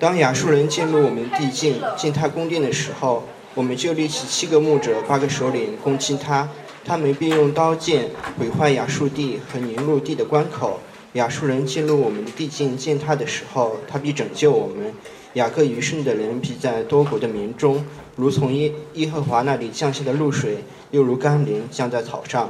当亚述人进入我们地境，进他宫殿的时候，我们就立起七个牧者、八个首领攻击他。他们并用刀剑毁坏亚述地和宁路地的关口。亚述人进入我们的地境见他的时候，他必拯救我们。雅各余生的人必在多国的民中，如从耶耶和华那里降下的露水，又如甘霖降在草上，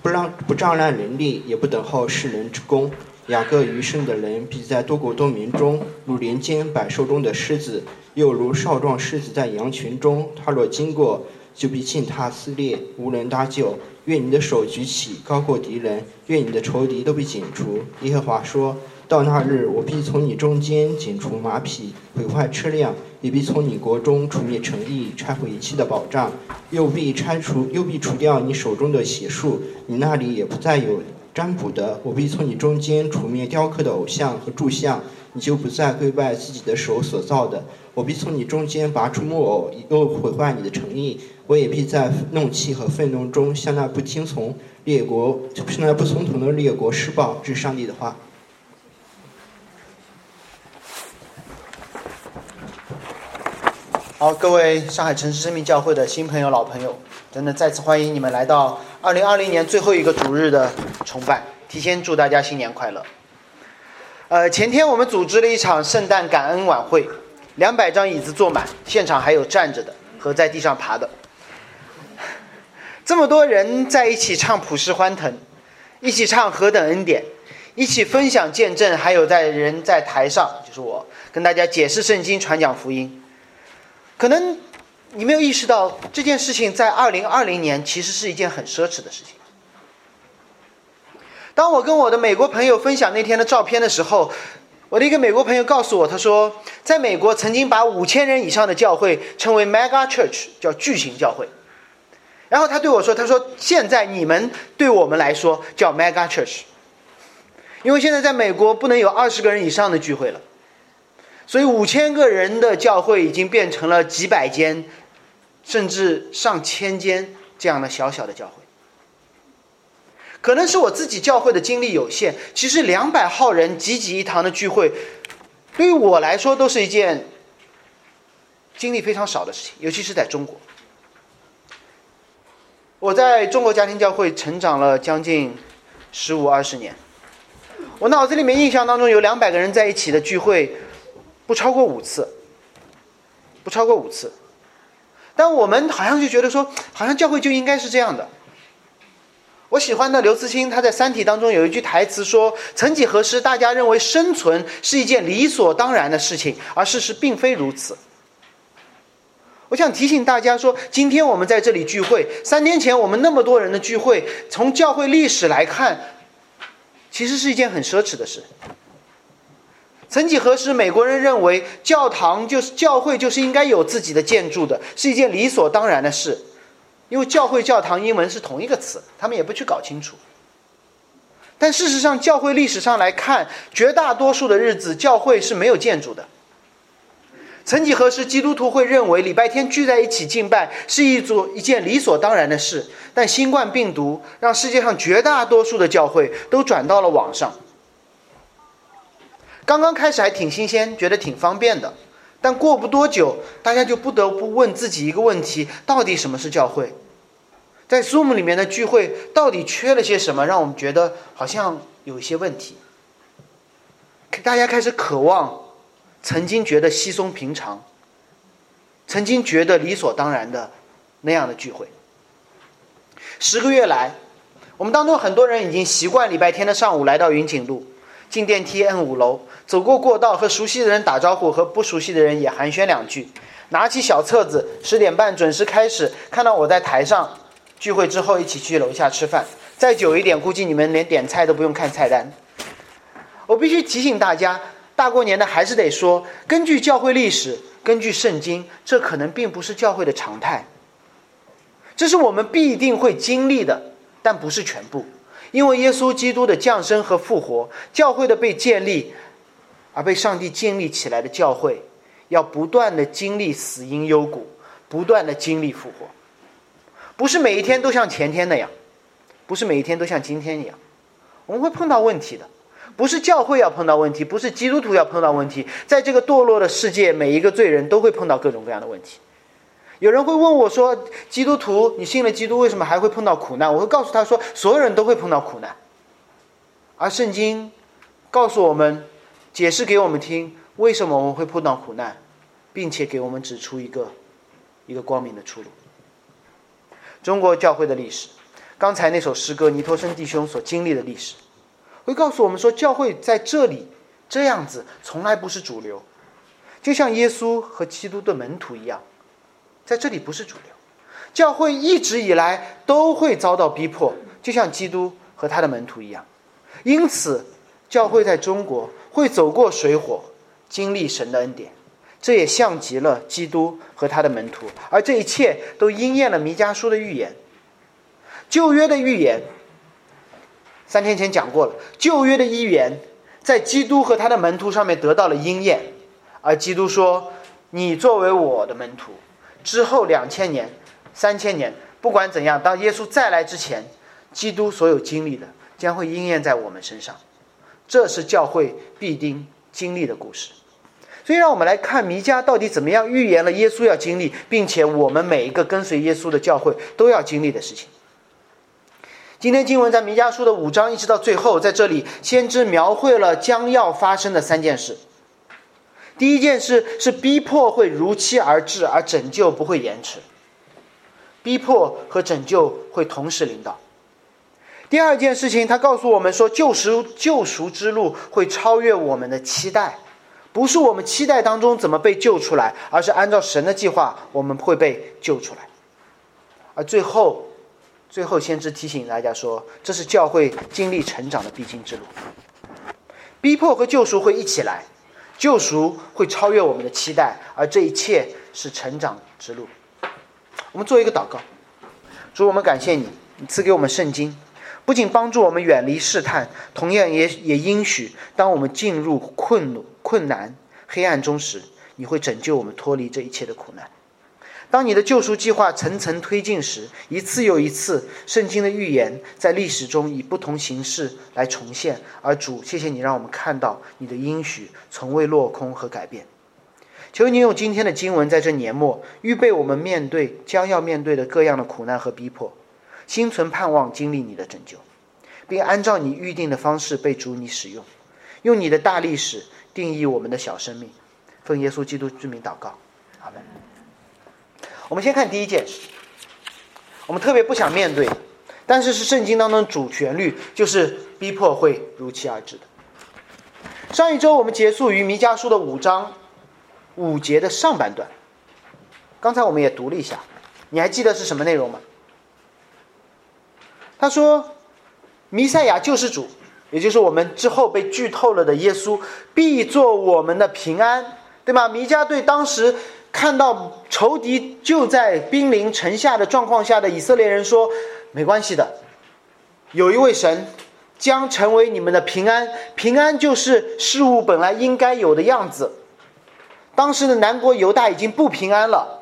不让不照烂人力，也不等候世人之功。雅各余生的人必在多国多民中，如林间百兽中的狮子，又如少壮狮子在羊群中。他若经过，就必践踏撕裂，无人搭救。愿你的手举起，高过敌人；愿你的仇敌都被剪除。耶和华说。到那日，我必从你中间剪除马匹，毁坏车辆；也必从你国中除灭诚意，拆毁一切的保障；又必拆除，又必除掉你手中的邪术，你那里也不再有占卜的。我必从你中间除灭雕刻的偶像和柱像，你就不再跪拜自己的手所造的。我必从你中间拔出木偶，又毁坏你的诚意。我也必在怒气和愤怒中，向那不听从列国、向那不从从的列国施暴，这是上帝的话。好，各位上海城市生命教会的新朋友、老朋友，真的再次欢迎你们来到二零二零年最后一个主日的崇拜。提前祝大家新年快乐。呃，前天我们组织了一场圣诞感恩晚会，两百张椅子坐满，现场还有站着的和在地上爬的。这么多人在一起唱普世欢腾，一起唱何等恩典，一起分享见证，还有在人在台上，就是我跟大家解释圣经、传讲福音。可能你没有意识到这件事情在二零二零年其实是一件很奢侈的事情。当我跟我的美国朋友分享那天的照片的时候，我的一个美国朋友告诉我，他说，在美国曾经把五千人以上的教会称为 mega church，叫巨型教会。然后他对我说，他说现在你们对我们来说叫 mega church，因为现在在美国不能有二十个人以上的聚会了。所以五千个人的教会已经变成了几百间，甚至上千间这样的小小的教会。可能是我自己教会的精力有限，其实两百号人集集一堂的聚会，对于我来说都是一件精力非常少的事情，尤其是在中国。我在中国家庭教会成长了将近十五二十年，我脑子里面印象当中有两百个人在一起的聚会。不超过五次，不超过五次，但我们好像就觉得说，好像教会就应该是这样的。我喜欢的刘慈欣他在《三体》当中有一句台词说：“曾几何时，大家认为生存是一件理所当然的事情，而事实并非如此。”我想提醒大家说，今天我们在这里聚会，三天前我们那么多人的聚会，从教会历史来看，其实是一件很奢侈的事。曾几何时，美国人认为教堂就是教会，就是应该有自己的建筑的，是一件理所当然的事。因为教会、教堂英文是同一个词，他们也不去搞清楚。但事实上，教会历史上来看，绝大多数的日子，教会是没有建筑的。曾几何时，基督徒会认为礼拜天聚在一起敬拜是一组一件理所当然的事。但新冠病毒让世界上绝大多数的教会都转到了网上。刚刚开始还挺新鲜，觉得挺方便的，但过不多久，大家就不得不问自己一个问题：到底什么是教会？在 Zoom 里面的聚会到底缺了些什么，让我们觉得好像有一些问题？大家开始渴望曾经觉得稀松平常、曾经觉得理所当然的那样的聚会。十个月来，我们当中很多人已经习惯礼拜天的上午来到云锦路。进电梯摁五楼，走过过道，和熟悉的人打招呼，和不熟悉的人也寒暄两句。拿起小册子，十点半准时开始。看到我在台上聚会之后，一起去楼下吃饭。再久一点，估计你们连点菜都不用看菜单。我必须提醒大家，大过年的还是得说，根据教会历史，根据圣经，这可能并不是教会的常态。这是我们必定会经历的，但不是全部。因为耶稣基督的降生和复活，教会的被建立，而被上帝建立起来的教会，要不断的经历死因幽谷，不断的经历复活，不是每一天都像前天那样，不是每一天都像今天一样，我们会碰到问题的。不是教会要碰到问题，不是基督徒要碰到问题，在这个堕落的世界，每一个罪人都会碰到各种各样的问题。有人会问我说：“基督徒，你信了基督，为什么还会碰到苦难？”我会告诉他说：“所有人都会碰到苦难。”而圣经告诉我们，解释给我们听，为什么我们会碰到苦难，并且给我们指出一个一个光明的出路。中国教会的历史，刚才那首诗歌尼托生弟兄所经历的历史，会告诉我们说，教会在这里这样子从来不是主流，就像耶稣和基督的门徒一样。在这里不是主流，教会一直以来都会遭到逼迫，就像基督和他的门徒一样。因此，教会在中国会走过水火，经历神的恩典，这也像极了基督和他的门徒。而这一切都应验了弥迦书的预言。旧约的预言，三天前讲过了。旧约的预言在基督和他的门徒上面得到了应验，而基督说：“你作为我的门徒。”之后两千年、三千年，不管怎样，当耶稣再来之前，基督所有经历的将会应验在我们身上，这是教会必定经历的故事。所以，让我们来看弥迦到底怎么样预言了耶稣要经历，并且我们每一个跟随耶稣的教会都要经历的事情。今天经文在弥迦书的五章一直到最后，在这里先知描绘了将要发生的三件事。第一件事是逼迫会如期而至，而拯救不会延迟。逼迫和拯救会同时领导。第二件事情，他告诉我们说，救赎救赎之路会超越我们的期待，不是我们期待当中怎么被救出来，而是按照神的计划，我们会被救出来。而最后，最后先知提醒大家说，这是教会经历成长的必经之路。逼迫和救赎会一起来。救赎会超越我们的期待，而这一切是成长之路。我们做一个祷告，主，我们感谢你，你赐给我们圣经，不仅帮助我们远离试探，同样也也应许，当我们进入困困难、黑暗中时，你会拯救我们脱离这一切的苦难。当你的救赎计划层层推进时，一次又一次，圣经的预言在历史中以不同形式来重现。而主，谢谢你让我们看到你的应许从未落空和改变。求你用今天的经文在这年末预备我们面对将要面对的各样的苦难和逼迫，心存盼望经历你的拯救，并按照你预定的方式被主你使用，用你的大历史定义我们的小生命。奉耶稣基督之名祷告，阿门。我们先看第一件事，我们特别不想面对，但是是圣经当中主旋律，就是逼迫会如期而至的。上一周我们结束于弥迦书的五章五节的上半段，刚才我们也读了一下，你还记得是什么内容吗？他说，弥赛亚救世主，也就是我们之后被剧透了的耶稣，必做我们的平安，对吗？弥迦对当时。看到仇敌就在兵临城下的状况下的以色列人说：“没关系的，有一位神将成为你们的平安，平安就是事物本来应该有的样子。”当时的南国犹大已经不平安了，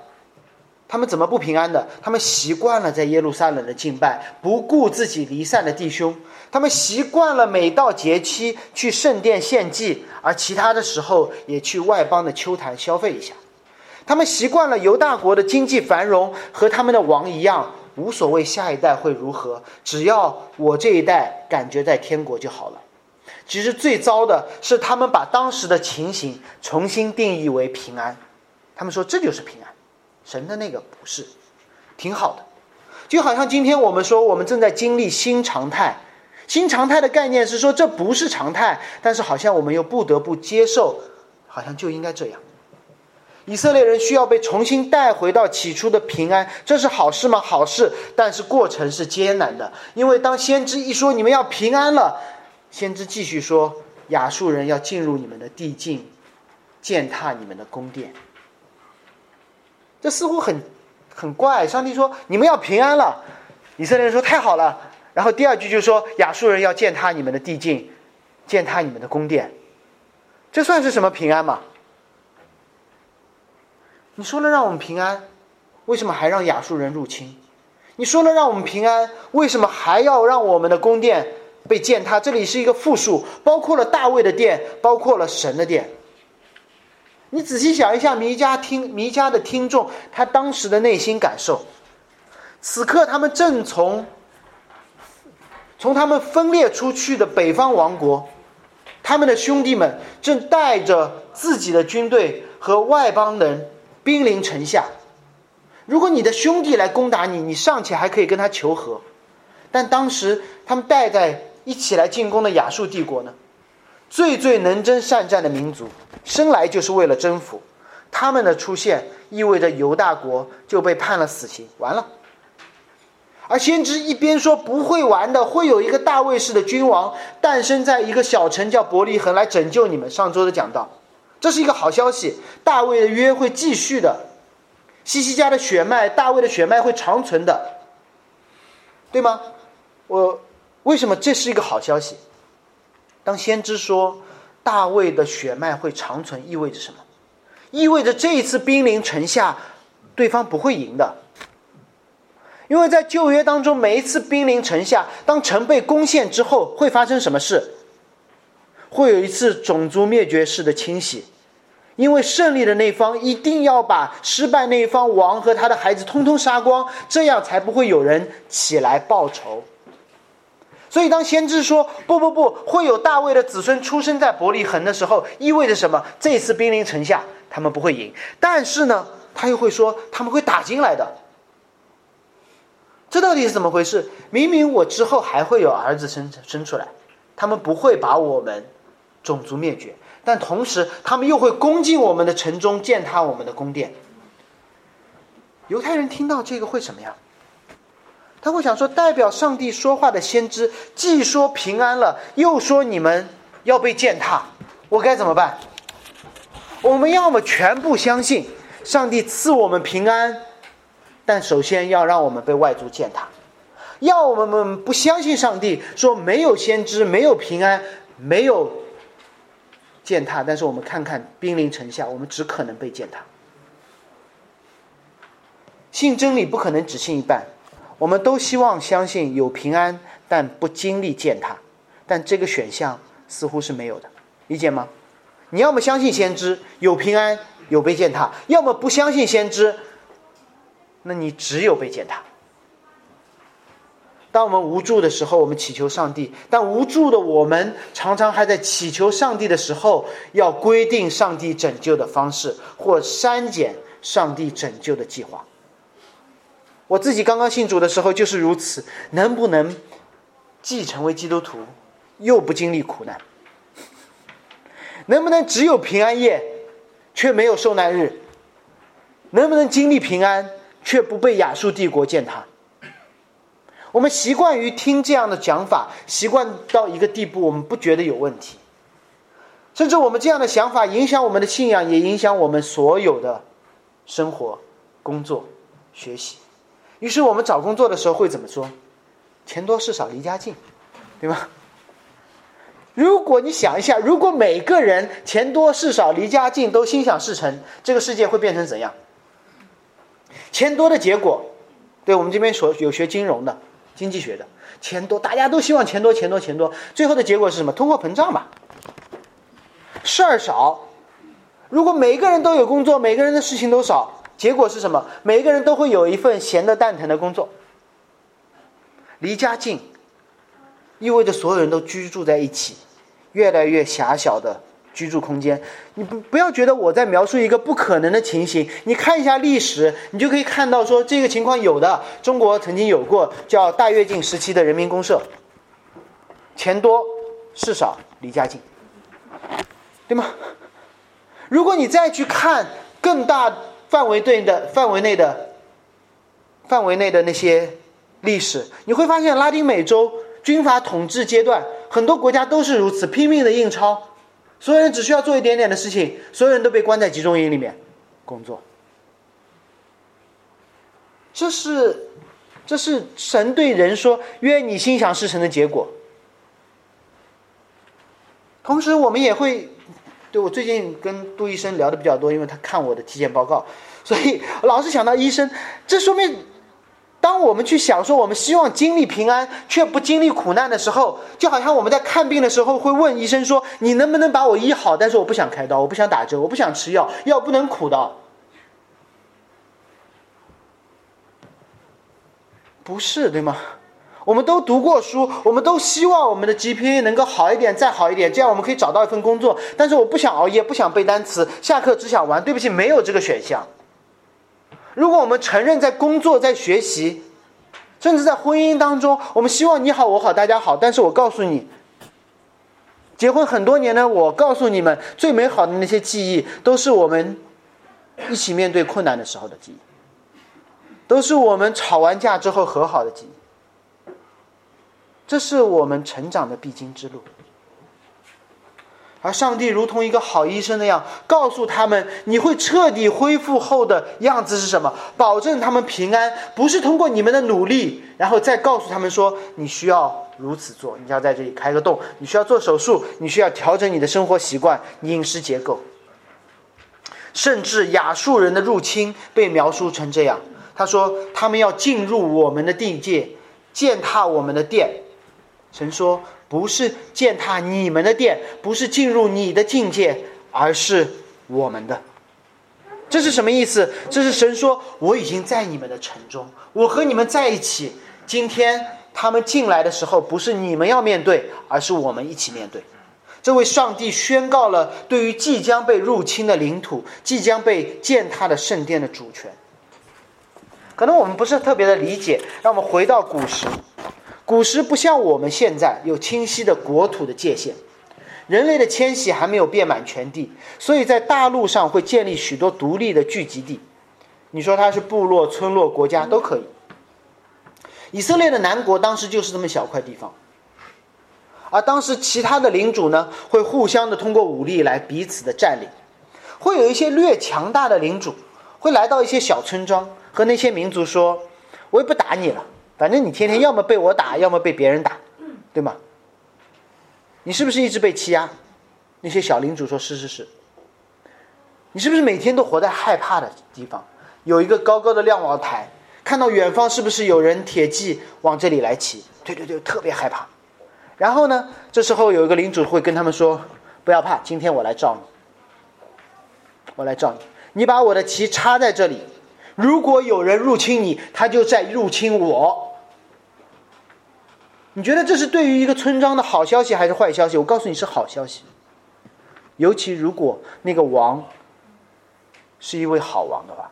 他们怎么不平安的？他们习惯了在耶路撒冷的敬拜，不顾自己离散的弟兄；他们习惯了每到节期去圣殿献祭，而其他的时候也去外邦的秋坛消费一下。他们习惯了犹大国的经济繁荣，和他们的王一样，无所谓下一代会如何，只要我这一代感觉在天国就好了。其实最糟的是，他们把当时的情形重新定义为平安，他们说这就是平安，神的那个不是，挺好的。就好像今天我们说我们正在经历新常态，新常态的概念是说这不是常态，但是好像我们又不得不接受，好像就应该这样。以色列人需要被重新带回到起初的平安，这是好事吗？好事，但是过程是艰难的。因为当先知一说你们要平安了，先知继续说亚述人要进入你们的地境，践踏你们的宫殿。这似乎很很怪。上帝说你们要平安了，以色列人说太好了。然后第二句就说亚述人要践踏你们的地境，践踏你们的宫殿。这算是什么平安吗？你说了让我们平安，为什么还让亚述人入侵？你说了让我们平安，为什么还要让我们的宫殿被践踏。这里是一个复数，包括了大卫的殿，包括了神的殿。你仔细想一下，弥迦听弥迦的听众，他当时的内心感受。此刻，他们正从从他们分裂出去的北方王国，他们的兄弟们正带着自己的军队和外邦人兵临城下。如果你的兄弟来攻打你，你尚且还可以跟他求和，但当时他们带在一起来进攻的亚述帝国呢？最最能征善战的民族，生来就是为了征服。他们的出现意味着犹大国就被判了死刑，完了。而先知一边说不会完的，会有一个大卫式的君王诞生在一个小城叫伯利恒来拯救你们。上周的讲到，这是一个好消息，大卫的约会继续的，西西家的血脉，大卫的血脉会长存的，对吗？我为什么这是一个好消息？当先知说大卫的血脉会长存，意味着什么？意味着这一次兵临城下，对方不会赢的。因为在旧约当中，每一次兵临城下，当城被攻陷之后，会发生什么事？会有一次种族灭绝式的清洗，因为胜利的那方一定要把失败那一方王和他的孩子通通杀光，这样才不会有人起来报仇。所以，当先知说“不不不会有大卫的子孙出生在伯利恒”的时候，意味着什么？这次兵临城下，他们不会赢。但是呢，他又会说他们会打进来的。这到底是怎么回事？明明我之后还会有儿子生生出来，他们不会把我们种族灭绝，但同时他们又会攻进我们的城中，践踏我们的宫殿。犹太人听到这个会什么样？他会想说，代表上帝说话的先知，既说平安了，又说你们要被践踏，我该怎么办？我们要么全部相信上帝赐我们平安，但首先要让我们被外族践踏；要我们不相信上帝，说没有先知，没有平安，没有践踏，但是我们看看兵临城下，我们只可能被践踏。信真理不可能只信一半。我们都希望相信有平安，但不经历践踏，但这个选项似乎是没有的，理解吗？你要么相信先知有平安有被践踏，要么不相信先知，那你只有被践踏。当我们无助的时候，我们祈求上帝；但无助的我们常常还在祈求上帝的时候，要规定上帝拯救的方式，或删减上帝拯救的计划。我自己刚刚信主的时候就是如此，能不能既成为基督徒，又不经历苦难？能不能只有平安夜，却没有受难日？能不能经历平安，却不被亚述帝国践踏？我们习惯于听这样的讲法，习惯到一个地步，我们不觉得有问题，甚至我们这样的想法影响我们的信仰，也影响我们所有的生活、工作、学习。于是我们找工作的时候会怎么说？钱多事少离家近，对吧？如果你想一下，如果每个人钱多事少离家近都心想事成，这个世界会变成怎样？钱多的结果，对我们这边所有学金融的、经济学的，钱多，大家都希望钱多，钱多，钱多，最后的结果是什么？通货膨胀嘛。事儿少，如果每个人都有工作，每个人的事情都少。结果是什么？每个人都会有一份闲的蛋疼的工作。离家近，意味着所有人都居住在一起，越来越狭小的居住空间。你不不要觉得我在描述一个不可能的情形。你看一下历史，你就可以看到说这个情况有的。中国曾经有过叫大跃进时期的人民公社，钱多事少离家近，对吗？如果你再去看更大。范围内的范围内的范围内的那些历史，你会发现拉丁美洲军阀统治阶段，很多国家都是如此拼命的印钞，所有人只需要做一点点的事情，所有人都被关在集中营里面工作。这是这是神对人说“愿你心想事成”的结果。同时，我们也会。对我最近跟杜医生聊的比较多，因为他看我的体检报告，所以老是想到医生。这说明当我们去享受，我们希望经历平安，却不经历苦难的时候，就好像我们在看病的时候会问医生说：“你能不能把我医好？”但是我不想开刀，我不想打针，我不想吃药，药不能苦的。不是对吗？我们都读过书，我们都希望我们的 GPA 能够好一点，再好一点，这样我们可以找到一份工作。但是我不想熬夜，不想背单词，下课只想玩。对不起，没有这个选项。如果我们承认在工作、在学习，甚至在婚姻当中，我们希望你好我好大家好，但是我告诉你，结婚很多年呢，我告诉你们，最美好的那些记忆，都是我们一起面对困难的时候的记忆。都是我们吵完架之后和好的记忆，这是我们成长的必经之路。而上帝如同一个好医生那样，告诉他们你会彻底恢复后的样子是什么，保证他们平安，不是通过你们的努力，然后再告诉他们说你需要如此做，你要在这里开个洞，你需要做手术，你需要调整你的生活习惯、饮食结构，甚至亚述人的入侵被描述成这样。他说：“他们要进入我们的地界，践踏我们的殿。”神说：“不是践踏你们的殿，不是进入你的境界，而是我们的。”这是什么意思？这是神说：“我已经在你们的城中，我和你们在一起。今天他们进来的时候，不是你们要面对，而是我们一起面对。”这位上帝宣告了对于即将被入侵的领土、即将被践踏的圣殿的主权。可能我们不是特别的理解，让我们回到古时。古时不像我们现在有清晰的国土的界限，人类的迁徙还没有遍满全地，所以在大陆上会建立许多独立的聚集地。你说它是部落、村落、国家都可以。以色列的南国当时就是这么小块地方，而当时其他的领主呢，会互相的通过武力来彼此的占领，会有一些略强大的领主会来到一些小村庄。和那些民族说：“我也不打你了，反正你天天要么被我打，要么被别人打，对吗？你是不是一直被欺压？”那些小领主说：“是是是。”你是不是每天都活在害怕的地方？有一个高高的瞭望台，看到远方是不是有人铁骑往这里来骑？对对对，特别害怕。然后呢，这时候有一个领主会跟他们说：“不要怕，今天我来照你，我来照你，你把我的旗插在这里。”如果有人入侵你，他就在入侵我。你觉得这是对于一个村庄的好消息还是坏消息？我告诉你是好消息。尤其如果那个王是一位好王的话，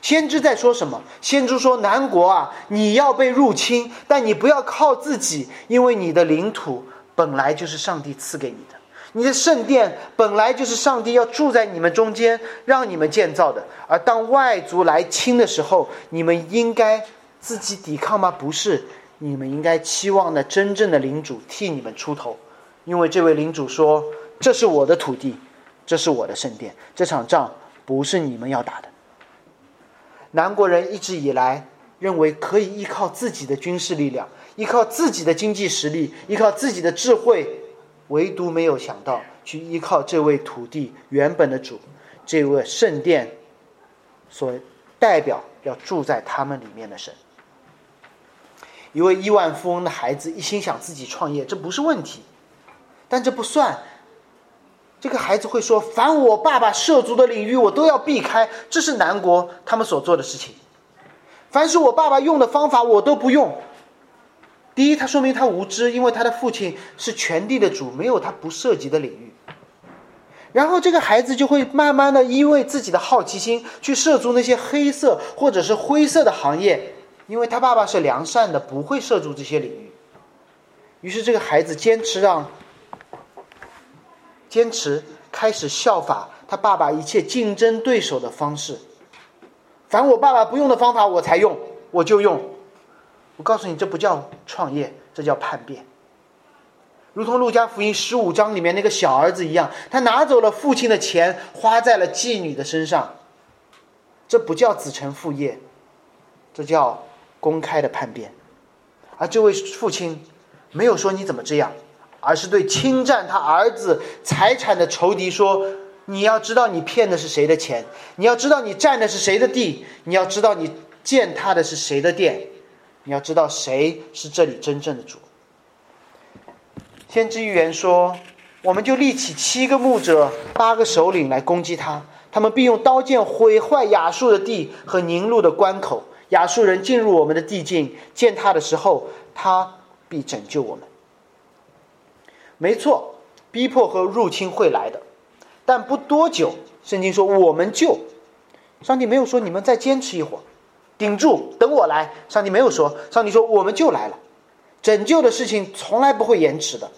先知在说什么？先知说：“南国啊，你要被入侵，但你不要靠自己，因为你的领土本来就是上帝赐给你的。”你的圣殿本来就是上帝要住在你们中间，让你们建造的。而当外族来侵的时候，你们应该自己抵抗吗？不是，你们应该期望的真正的领主替你们出头，因为这位领主说：“这是我的土地，这是我的圣殿，这场仗不是你们要打的。”南国人一直以来认为可以依靠自己的军事力量，依靠自己的经济实力，依靠自己的智慧。唯独没有想到去依靠这位土地原本的主，这位圣殿所代表要住在他们里面的神。一位亿万富翁的孩子一心想自己创业，这不是问题，但这不算。这个孩子会说：“凡我爸爸涉足的领域，我都要避开。”这是南国他们所做的事情。凡是我爸爸用的方法，我都不用。第一，他说明他无知，因为他的父亲是全地的主，没有他不涉及的领域。然后这个孩子就会慢慢的因为自己的好奇心去涉足那些黑色或者是灰色的行业，因为他爸爸是良善的，不会涉足这些领域。于是这个孩子坚持让，坚持开始效法他爸爸一切竞争对手的方式。凡我爸爸不用的方法，我才用，我就用。我告诉你，这不叫创业，这叫叛变。如同路加福音十五章里面那个小儿子一样，他拿走了父亲的钱，花在了妓女的身上。这不叫子承父业，这叫公开的叛变。而这位父亲没有说你怎么这样，而是对侵占他儿子财产的仇敌说：“你要知道你骗的是谁的钱，你要知道你占的是谁的地，你要知道你。”践踏的是谁的店？你要知道谁是这里真正的主。先知预言说，我们就立起七个牧者、八个首领来攻击他，他们必用刀剑毁坏亚述的地和宁路的关口。亚述人进入我们的地境，践踏的时候，他必拯救我们。没错，逼迫和入侵会来的，但不多久。圣经说我们就，上帝没有说你们再坚持一会儿，顶住，等我来。上帝没有说，上帝说我们就来了。拯救的事情从来不会延迟的，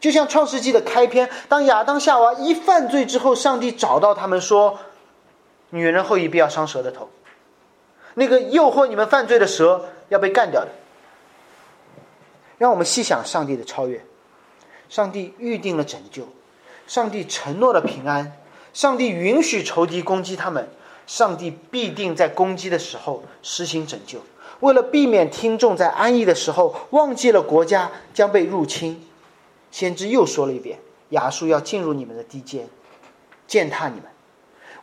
就像创世纪的开篇，当亚当夏娃一犯罪之后，上帝找到他们说：“女人后裔必要伤蛇的头。”那个诱惑你们犯罪的蛇要被干掉的。让我们细想上帝的超越，上帝预定了拯救，上帝承诺了平安。上帝允许仇敌攻击他们，上帝必定在攻击的时候实行拯救。为了避免听众在安逸的时候忘记了国家将被入侵，先知又说了一遍：亚述要进入你们的地界，践踏你们。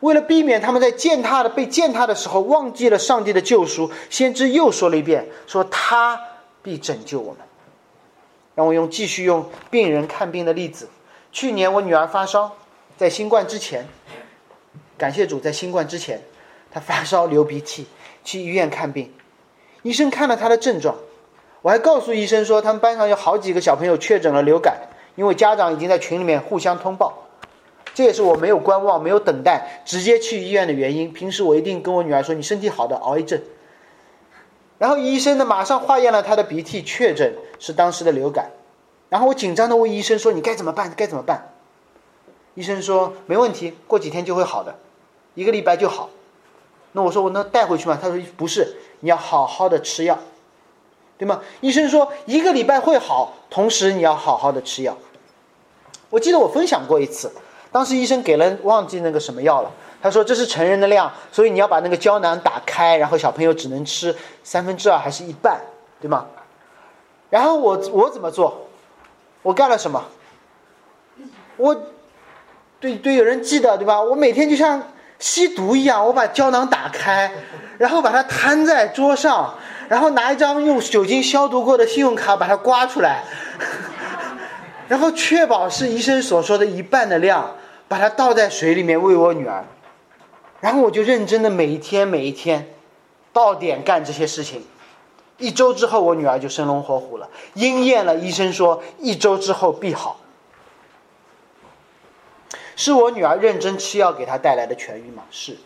为了避免他们在践踏的被践踏的时候忘记了上帝的救赎，先知又说了一遍：说他必拯救我们。让我用继续用病人看病的例子。去年我女儿发烧。在新冠之前，感谢主，在新冠之前，他发烧流鼻涕，去医院看病，医生看了他的症状，我还告诉医生说，他们班上有好几个小朋友确诊了流感，因为家长已经在群里面互相通报，这也是我没有观望、没有等待，直接去医院的原因。平时我一定跟我女儿说，你身体好的，熬一阵。然后医生呢，马上化验了他的鼻涕，确诊是当时的流感，然后我紧张的问医生说，你该怎么办？该怎么办？医生说没问题，过几天就会好的，一个礼拜就好。那我说我能带回去吗？他说不是，你要好好的吃药，对吗？医生说一个礼拜会好，同时你要好好的吃药。我记得我分享过一次，当时医生给了忘记那个什么药了，他说这是成人的量，所以你要把那个胶囊打开，然后小朋友只能吃三分之二还是一半，对吗？然后我我怎么做？我干了什么？我。对对，有人记得对吧？我每天就像吸毒一样，我把胶囊打开，然后把它摊在桌上，然后拿一张用酒精消毒过的信用卡把它刮出来，然后确保是医生所说的一半的量，把它倒在水里面喂我女儿，然后我就认真的每一天每一天到点干这些事情，一周之后我女儿就生龙活虎了，应验了医生说一周之后必好。是我女儿认真吃药给她带来的痊愈吗？是，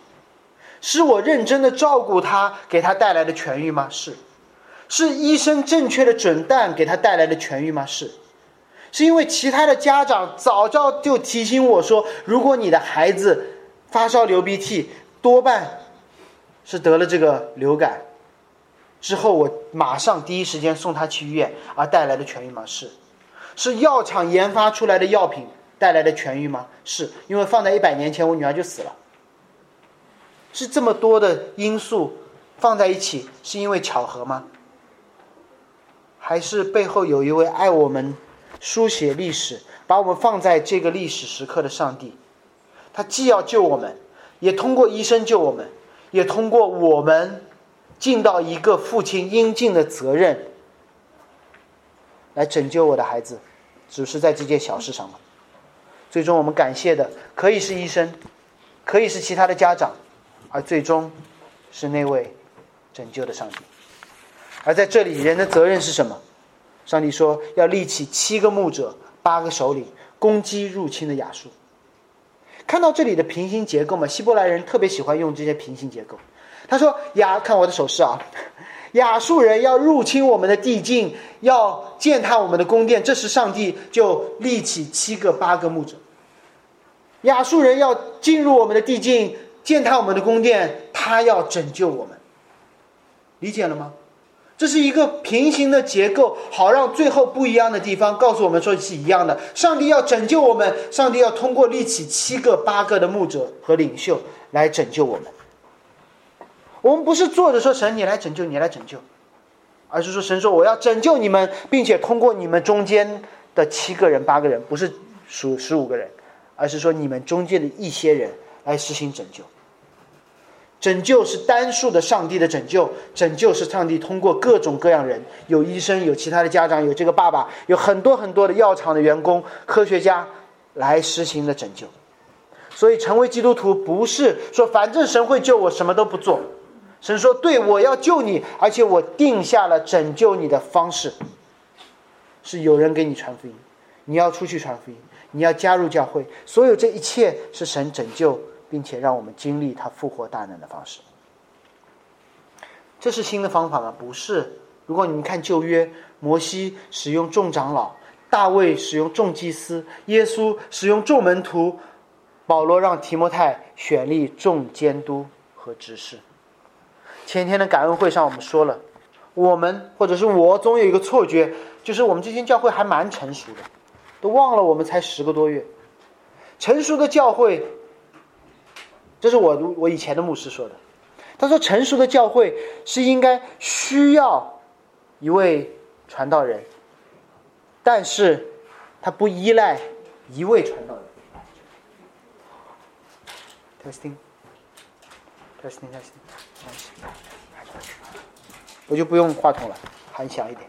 是我认真的照顾她给她带来的痊愈吗？是，是医生正确的诊断给她带来的痊愈吗？是，是因为其他的家长早早就提醒我说，如果你的孩子发烧流鼻涕，多半是得了这个流感，之后我马上第一时间送他去医院而带来的痊愈吗？是，是药厂研发出来的药品。带来的痊愈吗？是因为放在一百年前，我女儿就死了。是这么多的因素放在一起，是因为巧合吗？还是背后有一位爱我们、书写历史、把我们放在这个历史时刻的上帝？他既要救我们，也通过医生救我们，也通过我们尽到一个父亲应尽的责任，来拯救我的孩子，只是在这件小事上吗？最终，我们感谢的可以是医生，可以是其他的家长，而最终是那位拯救的上帝。而在这里，人的责任是什么？上帝说要立起七个牧者、八个首领，攻击入侵的亚述。看到这里的平行结构吗？希伯来人特别喜欢用这些平行结构。他说：“亚，看我的手势啊。”亚述人要入侵我们的地境，要践踏我们的宫殿，这时上帝就立起七个、八个牧者。亚述人要进入我们的地境，践踏我们的宫殿，他要拯救我们。理解了吗？这是一个平行的结构，好让最后不一样的地方告诉我们说是一样的。上帝要拯救我们，上帝要通过立起七个、八个的牧者和领袖来拯救我们。我们不是坐着说神你来拯救你来拯救，而是说神说我要拯救你们，并且通过你们中间的七个人八个人，不是数十五个人，而是说你们中间的一些人来实行拯救。拯救是单数的上帝的拯救，拯救是上帝通过各种各样人，有医生，有其他的家长，有这个爸爸，有很多很多的药厂的员工、科学家来实行的拯救。所以，成为基督徒不是说反正神会救我，什么都不做。神说：“对我要救你，而且我定下了拯救你的方式，是有人给你传福音，你要出去传福音，你要加入教会，所有这一切是神拯救。”并且让我们经历他复活大能的方式，这是新的方法吗？不是。如果你们看旧约，摩西使用众长老，大卫使用众祭司，耶稣使用众门徒，保罗让提摩太选立众监督和执事。前天的感恩会上我们说了，我们或者是我总有一个错觉，就是我们这间教会还蛮成熟的，都忘了我们才十个多月，成熟的教会。这是我我以前的牧师说的，他说成熟的教会是应该需要一位传道人，但是他不依赖一位传道人。testing，testing，testing，我就不用话筒了，喊响一点，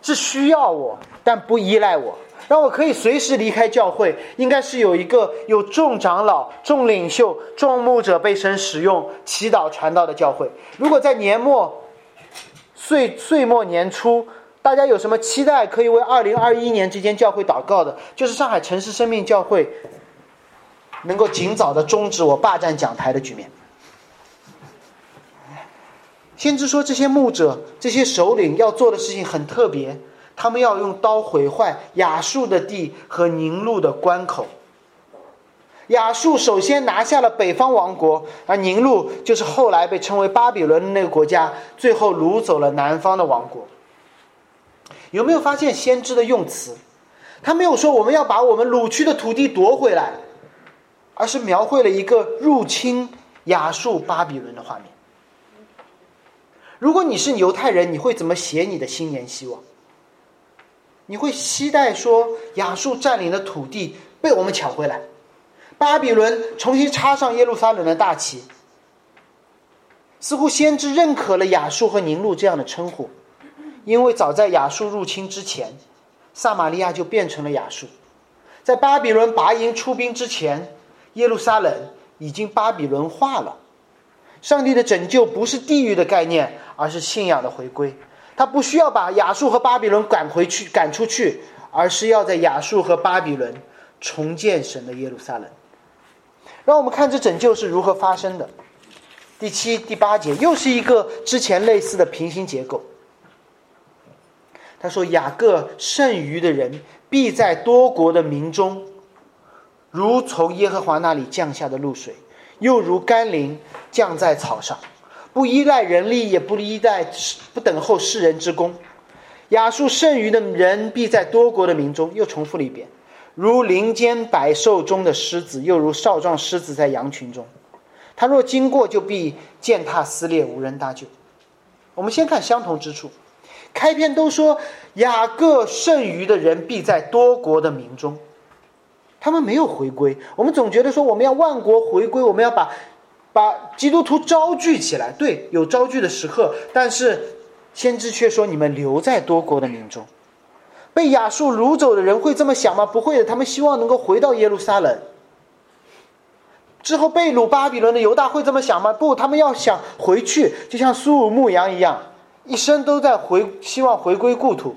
是需要我，但不依赖我。让我可以随时离开教会，应该是有一个有众长老、众领袖、众牧者被神使用、祈祷传道的教会。如果在年末、岁岁末年初，大家有什么期待，可以为二零二一年这间教会祷告的，就是上海城市生命教会能够尽早的终止我霸占讲台的局面。先知说，这些牧者、这些首领要做的事情很特别。他们要用刀毁坏亚述的地和宁路的关口。亚述首先拿下了北方王国，而宁路就是后来被称为巴比伦的那个国家，最后掳走了南方的王国。有没有发现先知的用词？他没有说我们要把我们掳去的土地夺回来，而是描绘了一个入侵亚述巴比伦的画面。如果你是犹太人，你会怎么写你的新年希望？你会期待说亚述占领的土地被我们抢回来，巴比伦重新插上耶路撒冷的大旗。似乎先知认可了亚述和宁路这样的称呼，因为早在亚述入侵之前，撒玛利亚就变成了亚述。在巴比伦拔营出兵之前，耶路撒冷已经巴比伦化了。上帝的拯救不是地狱的概念，而是信仰的回归。他不需要把亚述和巴比伦赶回去、赶出去，而是要在亚述和巴比伦重建神的耶路撒冷。让我们看这拯救是如何发生的。第七、第八节又是一个之前类似的平行结构。他说：“雅各剩余的人必在多国的民中，如从耶和华那里降下的露水，又如甘霖降在草上。”不依赖人力，也不依赖不等候世人之功。亚述剩余的人必在多国的民中，又重复了一遍，如林间百兽中的狮子，又如少壮狮子在羊群中。他若经过，就必践踏撕裂，无人搭救。我们先看相同之处，开篇都说雅各剩余的人必在多国的民中，他们没有回归。我们总觉得说我们要万国回归，我们要把。把基督徒招聚起来，对，有招聚的时刻，但是先知却说：“你们留在多国的民众，被亚述掳走的人会这么想吗？不会的，他们希望能够回到耶路撒冷。之后被掳巴比伦的犹大会这么想吗？不，他们要想回去，就像苏武牧羊一样，一生都在回，希望回归故土。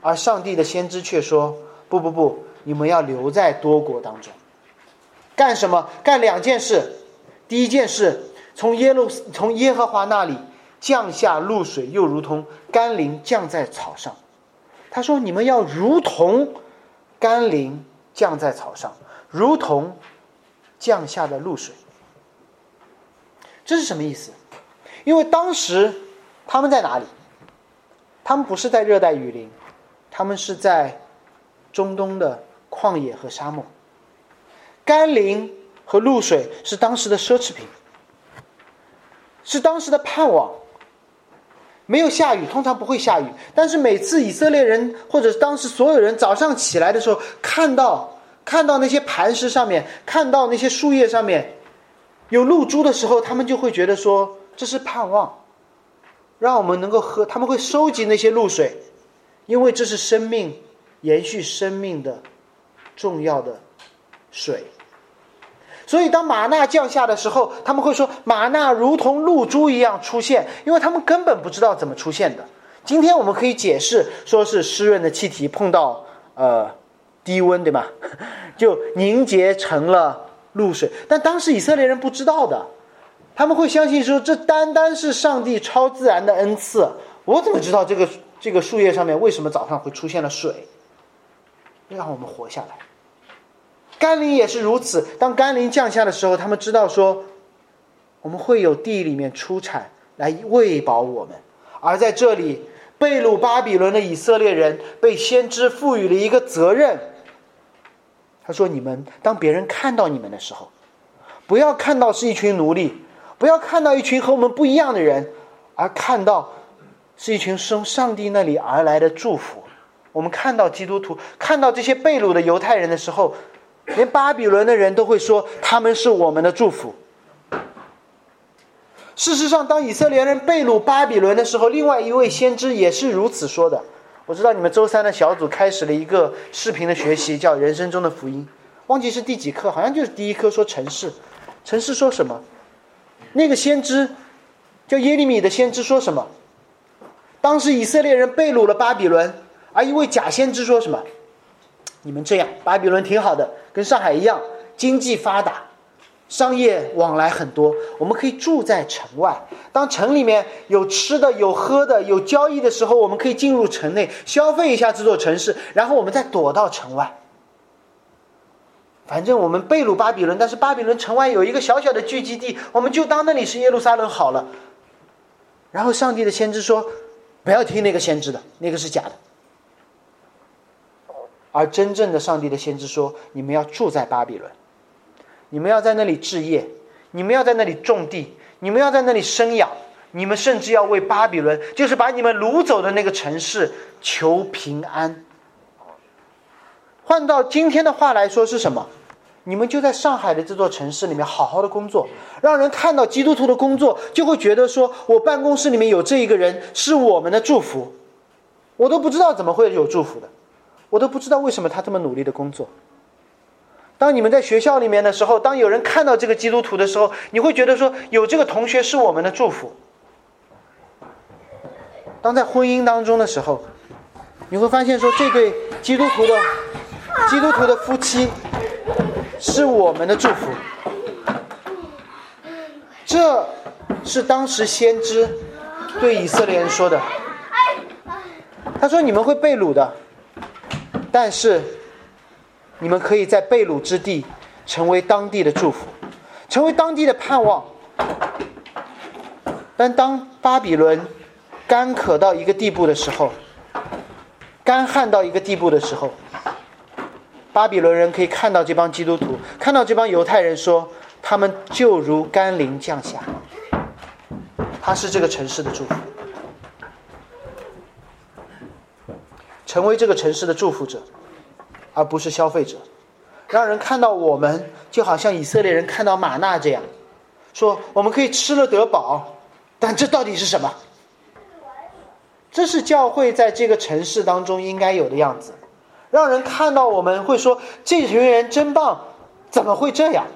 而上帝的先知却说：不不不，你们要留在多国当中，干什么？干两件事。”第一件事，从耶路从耶和华那里降下露水，又如同甘霖降在草上。他说：“你们要如同甘霖降在草上，如同降下的露水。”这是什么意思？因为当时他们在哪里？他们不是在热带雨林，他们是在中东的旷野和沙漠。甘霖。和露水是当时的奢侈品，是当时的盼望。没有下雨，通常不会下雨，但是每次以色列人或者当时所有人早上起来的时候，看到看到那些磐石上面，看到那些树叶上面有露珠的时候，他们就会觉得说这是盼望，让我们能够喝。他们会收集那些露水，因为这是生命延续生命的重要的水。所以，当玛纳降下的时候，他们会说玛纳如同露珠一样出现，因为他们根本不知道怎么出现的。今天我们可以解释说是湿润的气体碰到呃低温，对吧？就凝结成了露水。但当时以色列人不知道的，他们会相信说这单单是上帝超自然的恩赐。我怎么知道这个这个树叶上面为什么早上会出现了水？让我们活下来。甘霖也是如此。当甘霖降下的时候，他们知道说，我们会有地里面出产来喂饱我们。而在这里，贝鲁巴比伦的以色列人被先知赋予了一个责任。他说：“你们当别人看到你们的时候，不要看到是一群奴隶，不要看到一群和我们不一样的人，而看到是一群从上帝那里而来的祝福。我们看到基督徒，看到这些被掳的犹太人的时候。”连巴比伦的人都会说他们是我们的祝福。事实上，当以色列人被掳巴比伦的时候，另外一位先知也是如此说的。我知道你们周三的小组开始了一个视频的学习，叫《人生中的福音》，忘记是第几课，好像就是第一课，说城市。城市说什么？那个先知叫耶利米的先知说什么？当时以色列人被掳了巴比伦，而一位假先知说什么？你们这样，巴比伦挺好的，跟上海一样，经济发达，商业往来很多。我们可以住在城外，当城里面有吃的、有喝的、有交易的时候，我们可以进入城内消费一下这座城市，然后我们再躲到城外。反正我们被掳巴比伦，但是巴比伦城外有一个小小的聚集地，我们就当那里是耶路撒冷好了。然后上帝的先知说：“不要听那个先知的，那个是假的。”而真正的上帝的先知说：“你们要住在巴比伦，你们要在那里置业，你们要在那里种地，你们要在那里生养，你们甚至要为巴比伦，就是把你们掳走的那个城市求平安。”换到今天的话来说是什么？你们就在上海的这座城市里面好好的工作，让人看到基督徒的工作，就会觉得说我办公室里面有这一个人是我们的祝福。我都不知道怎么会有祝福的。我都不知道为什么他这么努力的工作。当你们在学校里面的时候，当有人看到这个基督徒的时候，你会觉得说有这个同学是我们的祝福。当在婚姻当中的时候，你会发现说这对基督徒的基督徒的夫妻是我们的祝福。这是当时先知对以色列人说的。他说：“你们会被掳的。”但是，你们可以在被掳之地成为当地的祝福，成为当地的盼望。但当巴比伦干渴到一个地步的时候，干旱到一个地步的时候，巴比伦人可以看到这帮基督徒，看到这帮犹太人，说他们就如甘霖降下，他是这个城市的祝福。成为这个城市的祝福者，而不是消费者，让人看到我们就好像以色列人看到玛纳这样，说我们可以吃了得饱，但这到底是什么？这是教会在这个城市当中应该有的样子，让人看到我们会说这群人真棒，怎么会这样？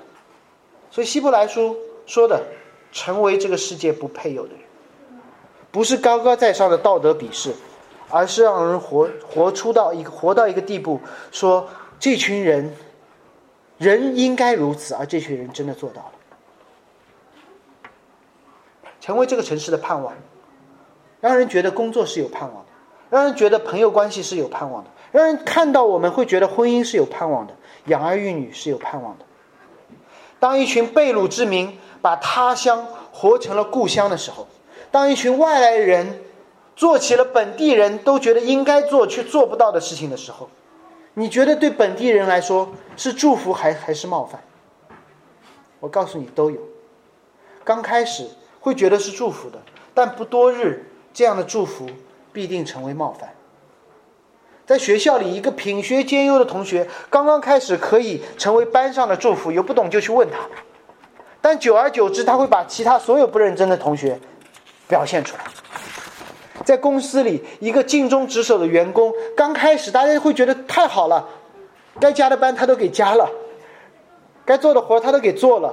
所以希伯来书说的，成为这个世界不配有的人，不是高高在上的道德鄙视。而是让人活活出到一个活到一个地步，说这群人，人应该如此，而这群人真的做到了，成为这个城市的盼望，让人觉得工作是有盼望的，让人觉得朋友关系是有盼望的，让人看到我们会觉得婚姻是有盼望的，养儿育女是有盼望的。当一群被掳之民把他乡活成了故乡的时候，当一群外来人。做起了本地人都觉得应该做却做不到的事情的时候，你觉得对本地人来说是祝福还还是冒犯？我告诉你都有。刚开始会觉得是祝福的，但不多日，这样的祝福必定成为冒犯。在学校里，一个品学兼优的同学刚刚开始可以成为班上的祝福，有不懂就去问他。但久而久之，他会把其他所有不认真的同学表现出来。在公司里，一个尽忠职守的员工，刚开始大家会觉得太好了，该加的班他都给加了，该做的活他都给做了。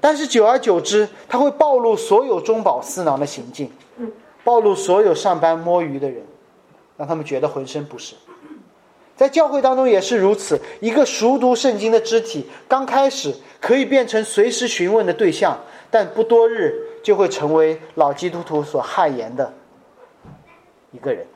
但是久而久之，他会暴露所有中饱私囊的行径，暴露所有上班摸鱼的人，让他们觉得浑身不适。在教会当中也是如此，一个熟读圣经的肢体，刚开始可以变成随时询问的对象，但不多日就会成为老基督徒所汗颜的一个人。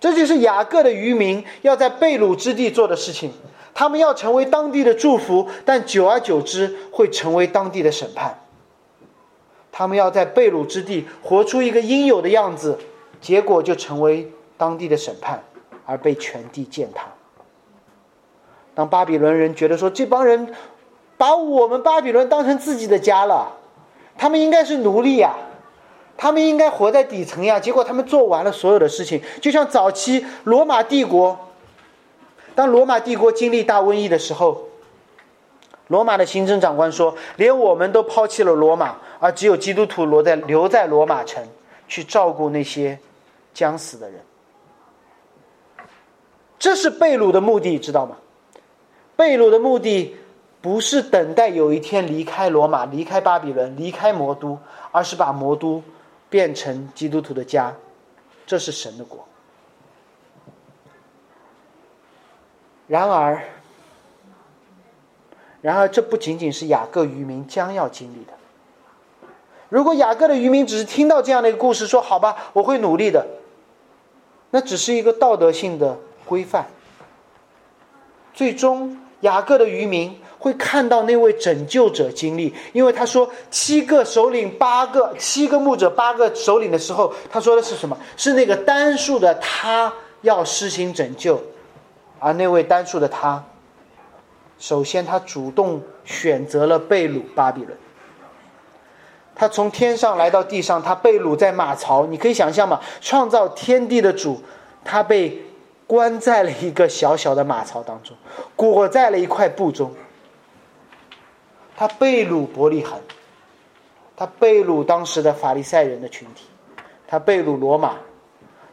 这就是雅各的渔民要在贝鲁之地做的事情。他们要成为当地的祝福，但久而久之会成为当地的审判。他们要在贝鲁之地活出一个应有的样子，结果就成为当地的审判，而被全地践踏。当巴比伦人觉得说这帮人把我们巴比伦当成自己的家了，他们应该是奴隶呀，他们应该活在底层呀，结果他们做完了所有的事情，就像早期罗马帝国。当罗马帝国经历大瘟疫的时候，罗马的行政长官说：“连我们都抛弃了罗马，而只有基督徒留在留在罗马城，去照顾那些将死的人。”这是贝鲁的目的，知道吗？贝鲁的目的不是等待有一天离开罗马、离开巴比伦、离开魔都，而是把魔都变成基督徒的家。这是神的国。然而，然而，这不仅仅是雅各渔民将要经历的。如果雅各的渔民只是听到这样的一个故事，说“好吧，我会努力的”，那只是一个道德性的规范。最终，雅各的渔民会看到那位拯救者经历，因为他说七个首领、八个七个牧者、八个首领的时候，他说的是什么？是那个单数的他要施行拯救。而那位单数的他，首先他主动选择了被掳巴比伦。他从天上来到地上，他被掳在马槽。你可以想象吗？创造天地的主，他被关在了一个小小的马槽当中，裹在了一块布中。他被掳伯利恒，他被掳当时的法利赛人的群体，他被掳罗马。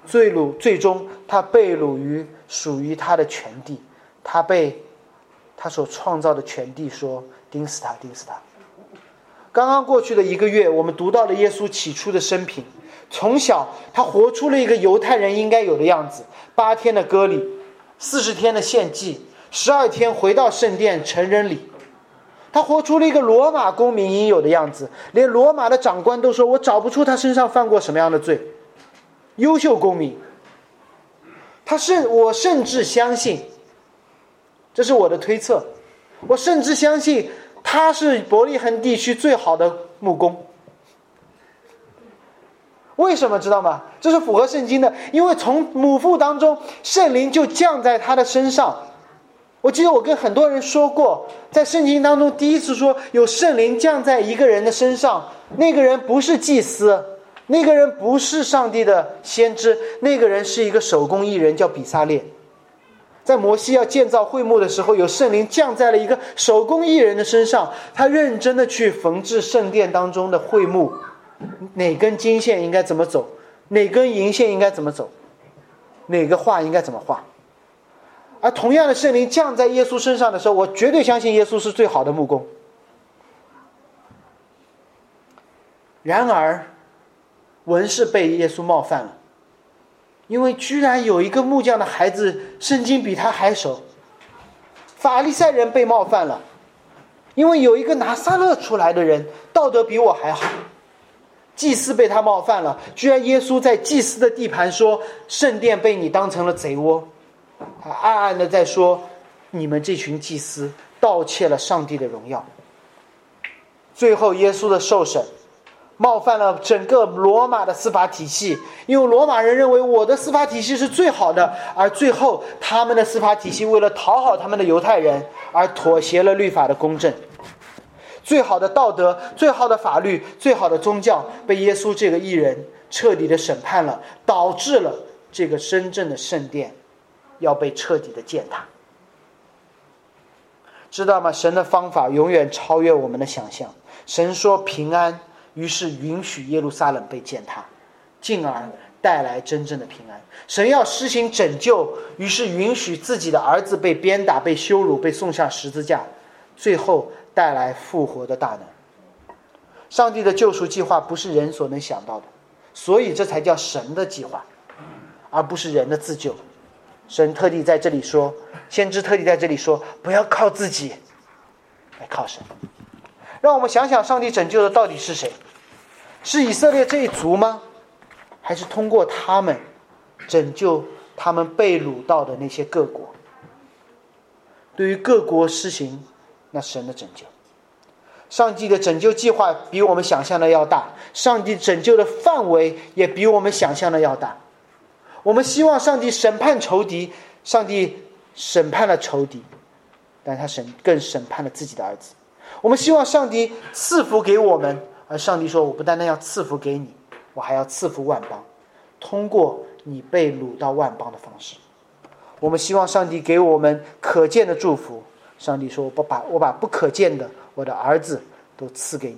最掳最终，他被掳于属于他的全地，他被他所创造的全地说钉死他，钉死他。刚刚过去的一个月，我们读到了耶稣起初的生平。从小，他活出了一个犹太人应该有的样子：八天的割礼，四十天的献祭，十二天回到圣殿成人礼。他活出了一个罗马公民应有的样子，连罗马的长官都说我找不出他身上犯过什么样的罪。优秀公民，他甚我甚至相信，这是我的推测，我甚至相信他是伯利恒地区最好的木工。为什么知道吗？这是符合圣经的，因为从母腹当中圣灵就降在他的身上。我记得我跟很多人说过，在圣经当中第一次说有圣灵降在一个人的身上，那个人不是祭司。那个人不是上帝的先知，那个人是一个手工艺人，叫比萨列。在摩西要建造会幕的时候，有圣灵降在了一个手工艺人的身上，他认真的去缝制圣殿当中的会幕，哪根金线应该怎么走，哪根银线应该怎么走，哪个画应该怎么画。而同样的圣灵降在耶稣身上的时候，我绝对相信耶稣是最好的木工。然而。文士被耶稣冒犯了，因为居然有一个木匠的孩子圣经比他还熟。法利赛人被冒犯了，因为有一个拿撒勒出来的人道德比我还好。祭司被他冒犯了，居然耶稣在祭司的地盘说圣殿被你当成了贼窝，他暗暗的在说你们这群祭司盗窃了上帝的荣耀。最后耶稣的受审。冒犯了整个罗马的司法体系，因为罗马人认为我的司法体系是最好的，而最后他们的司法体系为了讨好他们的犹太人而妥协了律法的公正。最好的道德、最好的法律、最好的宗教被耶稣这个艺人彻底的审判了，导致了这个真正的圣殿要被彻底的践踏。知道吗？神的方法永远超越我们的想象。神说平安，于是允许耶路撒冷被践踏，进而带来真正的平安。神要施行拯救，于是允许自己的儿子被鞭打、被羞辱、被送上十字架，最后带来复活的大能。上帝的救赎计划不是人所能想到的，所以这才叫神的计划，而不是人的自救。神特地在这里说，先知特地在这里说，不要靠自己，来靠神。让我们想想，上帝拯救的到底是谁？是以色列这一族吗？还是通过他们拯救他们被掳到的那些各国？对于各国施行那神的拯救。上帝的拯救计划比我们想象的要大，上帝拯救的范围也比我们想象的要大。我们希望上帝审判仇敌，上帝审判了仇敌，但他审更审判了自己的儿子。我们希望上帝赐福给我们，而上帝说：“我不单单要赐福给你，我还要赐福万邦，通过你被掳到万邦的方式。”我们希望上帝给我们可见的祝福。上帝说：“我不把我把不可见的。”我的儿子都赐给你。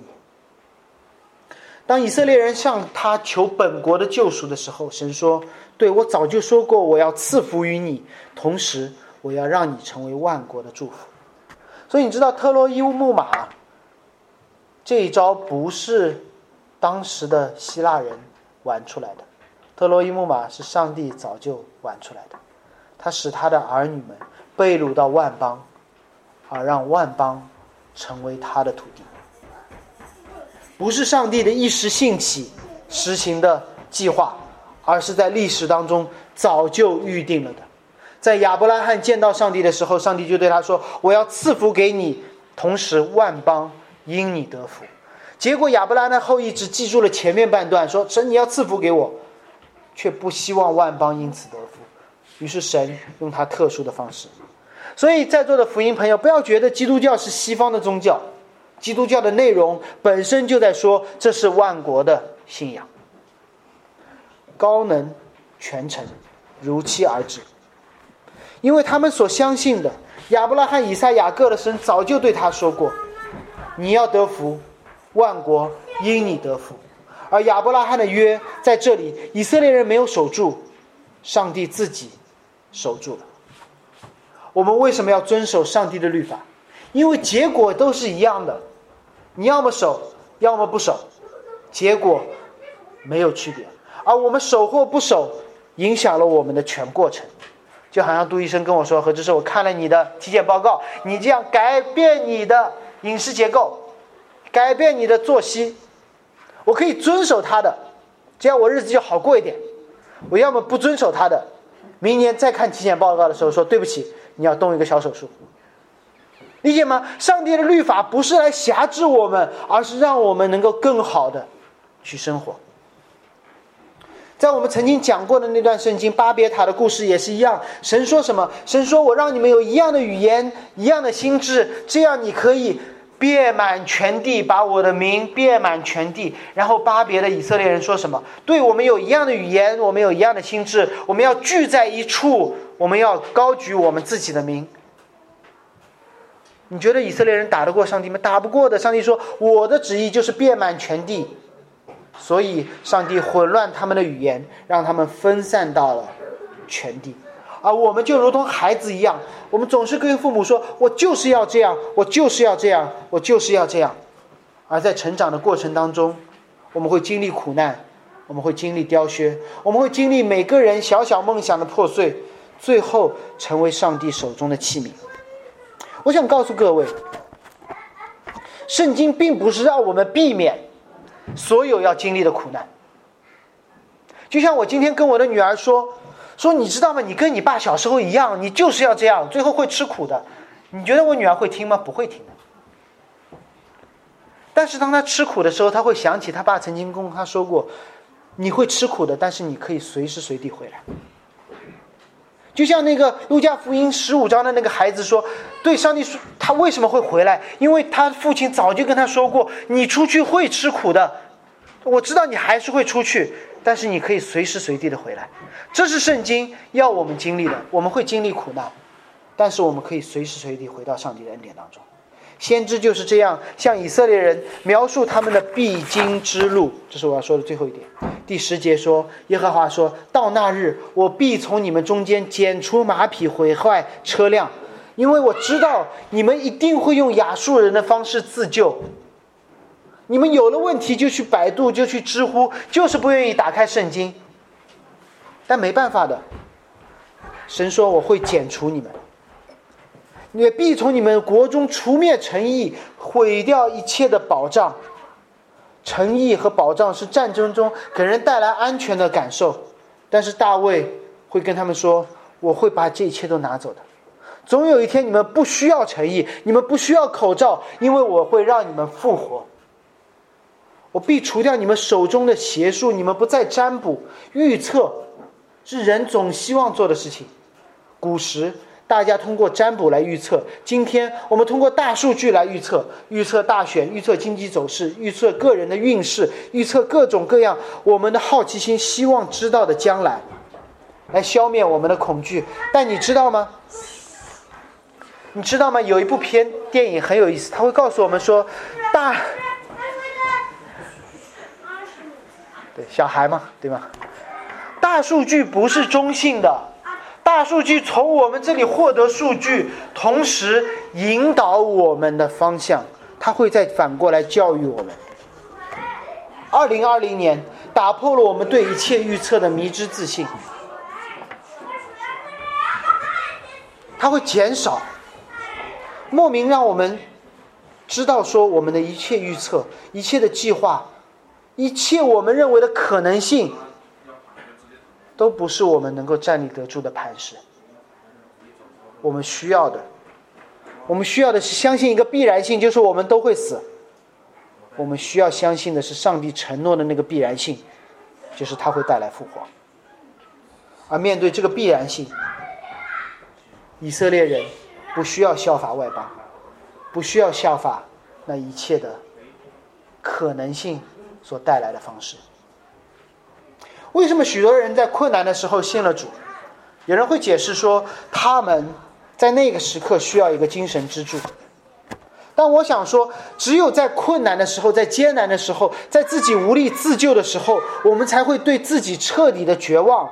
当以色列人向他求本国的救赎的时候，神说：“对我早就说过，我要赐福于你，同时我要让你成为万国的祝福。”所以你知道特洛伊木马这一招不是当时的希腊人玩出来的，特洛伊木马是上帝早就玩出来的，他使他的儿女们被掳到万邦，而让万邦。成为他的土地，不是上帝的一时兴起实行的计划，而是在历史当中早就预定了的。在亚伯拉罕见到上帝的时候，上帝就对他说：“我要赐福给你，同时万邦因你得福。”结果亚伯拉罕后裔只记住了前面半段，说：“神你要赐福给我，却不希望万邦因此得福。”于是神用他特殊的方式。所以，在座的福音朋友，不要觉得基督教是西方的宗教，基督教的内容本身就在说这是万国的信仰。高能、全程，如期而至，因为他们所相信的亚伯拉罕、以撒、雅各的神早就对他说过：“你要得福，万国因你得福。”而亚伯拉罕的约在这里，以色列人没有守住，上帝自己守住了。我们为什么要遵守上帝的律法？因为结果都是一样的，你要么守，要么不守，结果没有区别。而我们守或不守，影响了我们的全过程。就好像杜医生跟我说：“何志是我看了你的体检报告，你这样改变你的饮食结构，改变你的作息，我可以遵守他的，这样我日子就好过一点。我要么不遵守他的，明年再看体检报告的时候说对不起。”你要动一个小手术，理解吗？上帝的律法不是来辖制我们，而是让我们能够更好的去生活。在我们曾经讲过的那段圣经巴别塔的故事也是一样。神说什么？神说：“我让你们有一样的语言，一样的心智，这样你可以遍满全地，把我的名遍满全地。”然后巴别的以色列人说什么？对我们有一样的语言，我们有一样的心智，我们要聚在一处。我们要高举我们自己的名。你觉得以色列人打得过上帝吗？打不过的。上帝说：“我的旨意就是遍满全地。”所以，上帝混乱他们的语言，让他们分散到了全地。而我们就如同孩子一样，我们总是跟父母说：“我就是要这样，我就是要这样，我就是要这样。”而在成长的过程当中，我们会经历苦难，我们会经历凋削，我们会经历每个人小小梦想的破碎。最后成为上帝手中的器皿。我想告诉各位，圣经并不是让我们避免所有要经历的苦难。就像我今天跟我的女儿说：“说你知道吗？你跟你爸小时候一样，你就是要这样，最后会吃苦的。”你觉得我女儿会听吗？不会听的。但是当她吃苦的时候，她会想起她爸曾经跟她说过：“你会吃苦的，但是你可以随时随地回来。”就像那个路加福音十五章的那个孩子说：“对上帝说，他为什么会回来？因为他父亲早就跟他说过，你出去会吃苦的。我知道你还是会出去，但是你可以随时随地的回来。这是圣经要我们经历的。我们会经历苦难，但是我们可以随时随地回到上帝的恩典当中。先知就是这样向以色列人描述他们的必经之路，这是我要说的最后一点。第十节说：“耶和华说到那日，我必从你们中间剪除马匹，毁坏车辆，因为我知道你们一定会用亚述人的方式自救。你们有了问题就去百度，就去知乎，就是不愿意打开圣经。但没办法的，神说我会剪除你们。”也必从你们国中除灭诚意，毁掉一切的保障。诚意和保障是战争中给人带来安全的感受，但是大卫会跟他们说：“我会把这一切都拿走的。总有一天，你们不需要诚意，你们不需要口罩，因为我会让你们复活。我必除掉你们手中的邪术，你们不再占卜预测，是人总希望做的事情。古时。”大家通过占卜来预测，今天我们通过大数据来预测，预测大选，预测经济走势，预测个人的运势，预测各种各样我们的好奇心希望知道的将来，来消灭我们的恐惧。但你知道吗？你知道吗？有一部片电影很有意思，他会告诉我们说，大，对小孩嘛，对吗？大数据不是中性的。大数据从我们这里获得数据，同时引导我们的方向，它会再反过来教育我们。二零二零年打破了我们对一切预测的迷之自信，它会减少，莫名让我们知道说我们的一切预测、一切的计划、一切我们认为的可能性。都不是我们能够站立得住的磐石。我们需要的，我们需要的是相信一个必然性，就是我们都会死。我们需要相信的是上帝承诺的那个必然性，就是他会带来复活。而面对这个必然性，以色列人不需要效法外邦，不需要效法那一切的可能性所带来的方式。为什么许多人在困难的时候信了主？有人会解释说，他们在那个时刻需要一个精神支柱。但我想说，只有在困难的时候，在艰难的时候，在自己无力自救的时候，我们才会对自己彻底的绝望。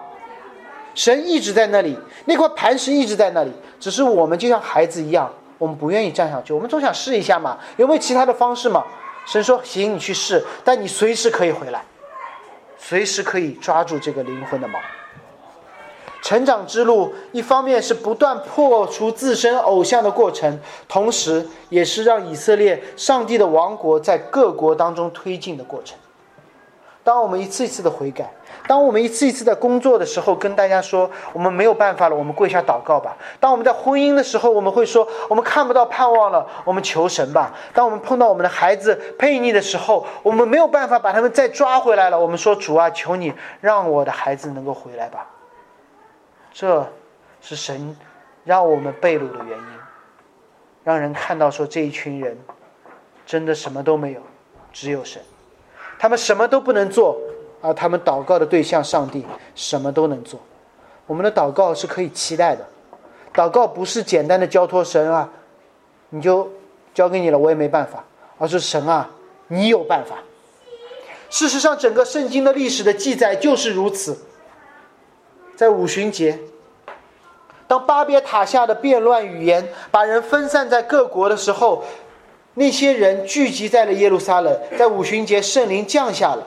神一直在那里，那块磐石一直在那里，只是我们就像孩子一样，我们不愿意站上去。我们总想试一下嘛，有没有其他的方式嘛？神说：“行，你去试，但你随时可以回来。”随时可以抓住这个灵魂的锚。成长之路，一方面是不断破除自身偶像的过程，同时也是让以色列上帝的王国在各国当中推进的过程。当我们一次一次的悔改。当我们一次一次在工作的时候，跟大家说我们没有办法了，我们跪下祷告吧。当我们在婚姻的时候，我们会说我们看不到盼望了，我们求神吧。当我们碰到我们的孩子叛逆的时候，我们没有办法把他们再抓回来了，我们说主啊，求你让我的孩子能够回来吧。这是神让我们被掳的原因，让人看到说这一群人真的什么都没有，只有神，他们什么都不能做。而他们祷告的对象上帝什么都能做，我们的祷告是可以期待的。祷告不是简单的交托神啊，你就交给你了，我也没办法，而是神啊，你有办法。事实上，整个圣经的历史的记载就是如此。在五旬节，当巴别塔下的变乱语言把人分散在各国的时候，那些人聚集在了耶路撒冷，在五旬节圣灵降下了。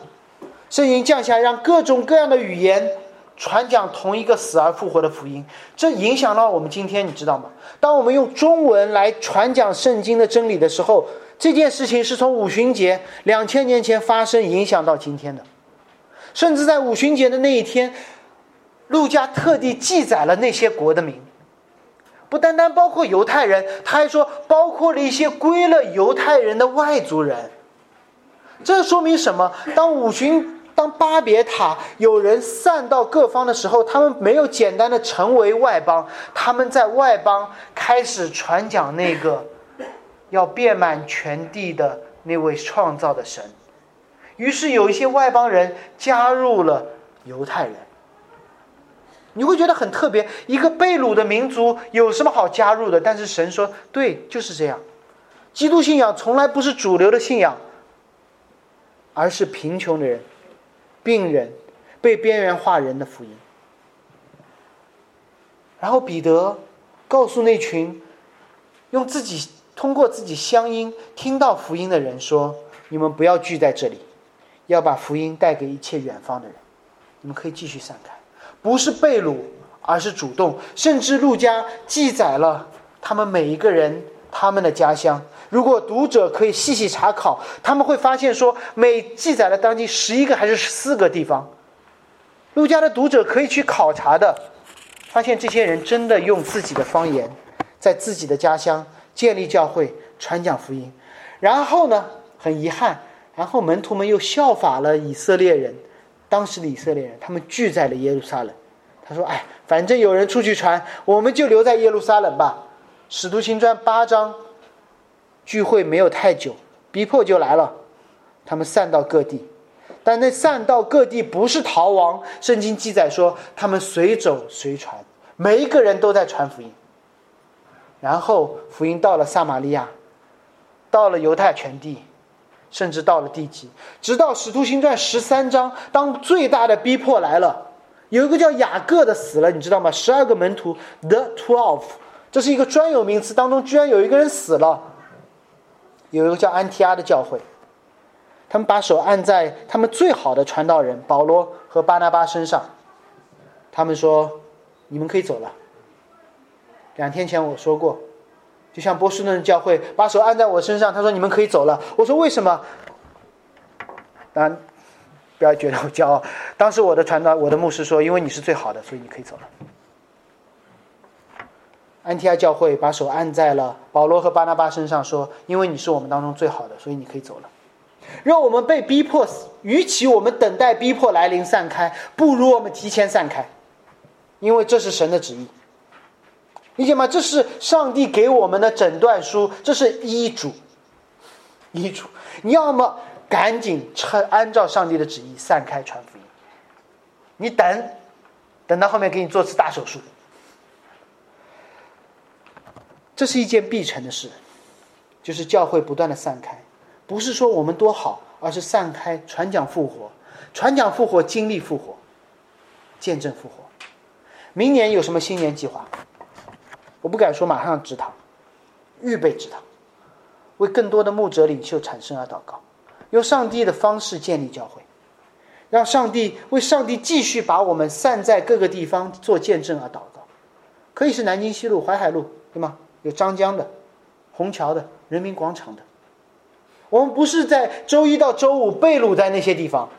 圣灵降下，让各种各样的语言传讲同一个死而复活的福音，这影响到我们今天，你知道吗？当我们用中文来传讲圣经的真理的时候，这件事情是从五旬节两千年前发生，影响到今天的。甚至在五旬节的那一天，路加特地记载了那些国的名，不单单包括犹太人，他还说包括了一些归了犹太人的外族人。这说明什么？当五旬。当巴别塔有人散到各方的时候，他们没有简单的成为外邦，他们在外邦开始传讲那个要遍满全地的那位创造的神。于是有一些外邦人加入了犹太人。你会觉得很特别。一个被掳的民族有什么好加入的？但是神说，对，就是这样。基督信仰从来不是主流的信仰，而是贫穷的人、病人、被边缘化人的福音。然后彼得告诉那群用自己通过自己乡音听到福音的人说：“你们不要聚在这里，要把福音带给一切远方的人。你们可以继续散开，不是被掳，而是主动。甚至路加记载了他们每一个人他们的家乡。如果读者可以细细查考，他们会发现说，每记载了当地十一个还是十四个地方。路加的读者可以去考察的。”发现这些人真的用自己的方言，在自己的家乡建立教会、传讲福音，然后呢，很遗憾，然后门徒们又效法了以色列人，当时的以色列人，他们聚在了耶路撒冷。他说：“哎，反正有人出去传，我们就留在耶路撒冷吧。”使徒行传八章，聚会没有太久，逼迫就来了，他们散到各地。但那散到各地不是逃亡，圣经记载说他们随走随传，每一个人都在传福音。然后福音到了撒玛利亚，到了犹太全地，甚至到了地极，直到使徒行传十三章，当最大的逼迫来了，有一个叫雅各的死了，你知道吗？十二个门徒，the twelve，这是一个专有名词，当中居然有一个人死了，有一个叫安提阿的教会。他们把手按在他们最好的传道人保罗和巴拿巴身上，他们说：“你们可以走了。”两天前我说过，就像波士顿教会把手按在我身上，他说：“你们可以走了。”我说：“为什么？”当然，不要觉得我骄傲。当时我的传道，我的牧师说：“因为你是最好的，所以你可以走了。”安提阿教会把手按在了保罗和巴拿巴身上，说：“因为你是我们当中最好的，所以你可以走了。”让我们被逼迫死，与其我们等待逼迫来临散开，不如我们提前散开，因为这是神的旨意，理解吗？这是上帝给我们的诊断书，这是医嘱。医嘱，你要么赶紧趁按照上帝的旨意散开传福音，你等，等到后面给你做次大手术，这是一件必成的事，就是教会不断的散开。不是说我们多好，而是散开传讲复活，传讲复活，经历复活，见证复活。明年有什么新年计划？我不敢说马上植堂，预备植堂，为更多的牧者领袖产生而祷告，用上帝的方式建立教会，让上帝为上帝继续把我们散在各个地方做见证而祷告。可以是南京西路、淮海路，对吗？有张江的、虹桥的、人民广场的。我们不是在周一到周五被掳在那些地方，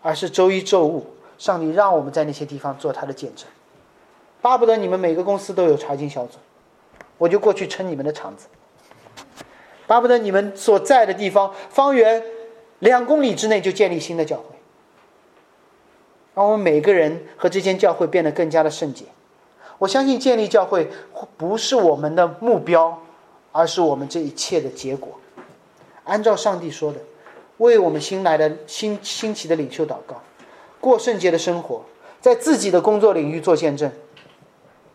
而是周一、周五，上帝让我们在那些地方做他的见证。巴不得你们每个公司都有查经小组，我就过去撑你们的场子。巴不得你们所在的地方方圆两公里之内就建立新的教会，让我们每个人和这间教会变得更加的圣洁。我相信建立教会不是我们的目标，而是我们这一切的结果。按照上帝说的，为我们新来的新新奇的领袖祷告，过圣洁的生活，在自己的工作领域做见证。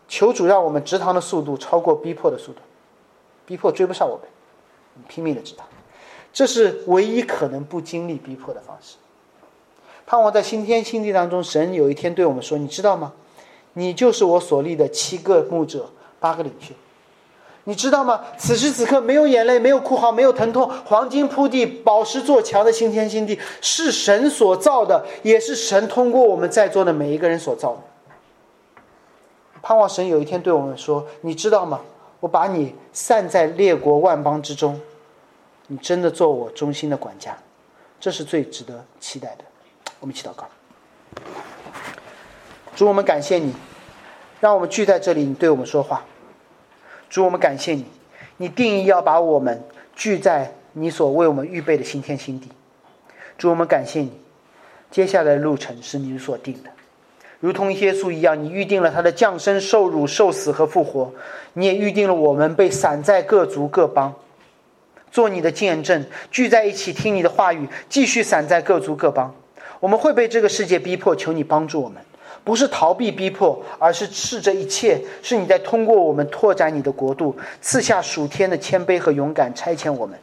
求主让我们直堂的速度超过逼迫的速度，逼迫追不上我们，拼命的直堂，这是唯一可能不经历逼迫的方式。盼望在新天新地当中，神有一天对我们说：“你知道吗？你就是我所立的七个牧者，八个领袖。”你知道吗？此时此刻，没有眼泪，没有哭嚎，没有疼痛，黄金铺地，宝石做墙的新天新地，是神所造的，也是神通过我们在座的每一个人所造的。盼望神有一天对我们说：“你知道吗？我把你散在列国万邦之中，你真的做我忠心的管家，这是最值得期待的。”我们一起祷告，主，我们感谢你，让我们聚在这里，你对我们说话。主，我们感谢你，你定义要把我们聚在你所为我们预备的新天新地。主，我们感谢你，接下来的路程是你所定的，如同耶稣一样，你预定了他的降生、受辱、受死和复活，你也预定了我们被散在各族各邦，做你的见证，聚在一起听你的话语，继续散在各族各邦。我们会被这个世界逼迫，求你帮助我们，不是逃避逼迫，而是斥这一切，是你在通过我们拓展你的国度，赐下属天的谦卑和勇敢，差遣我们，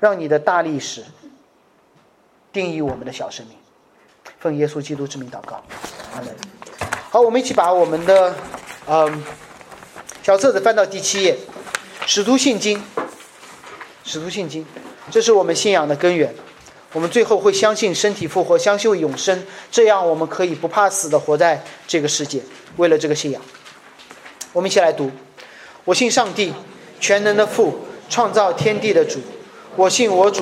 让你的大历史定义我们的小生命。奉耶稣基督之名祷告，阿门。好，我们一起把我们的嗯小册子翻到第七页，《使徒信经》。《使徒信经》，这是我们信仰的根源。我们最后会相信身体复活，相信永生，这样我们可以不怕死的活在这个世界。为了这个信仰，我们一起来读：我信上帝，全能的父，创造天地的主。我信我主。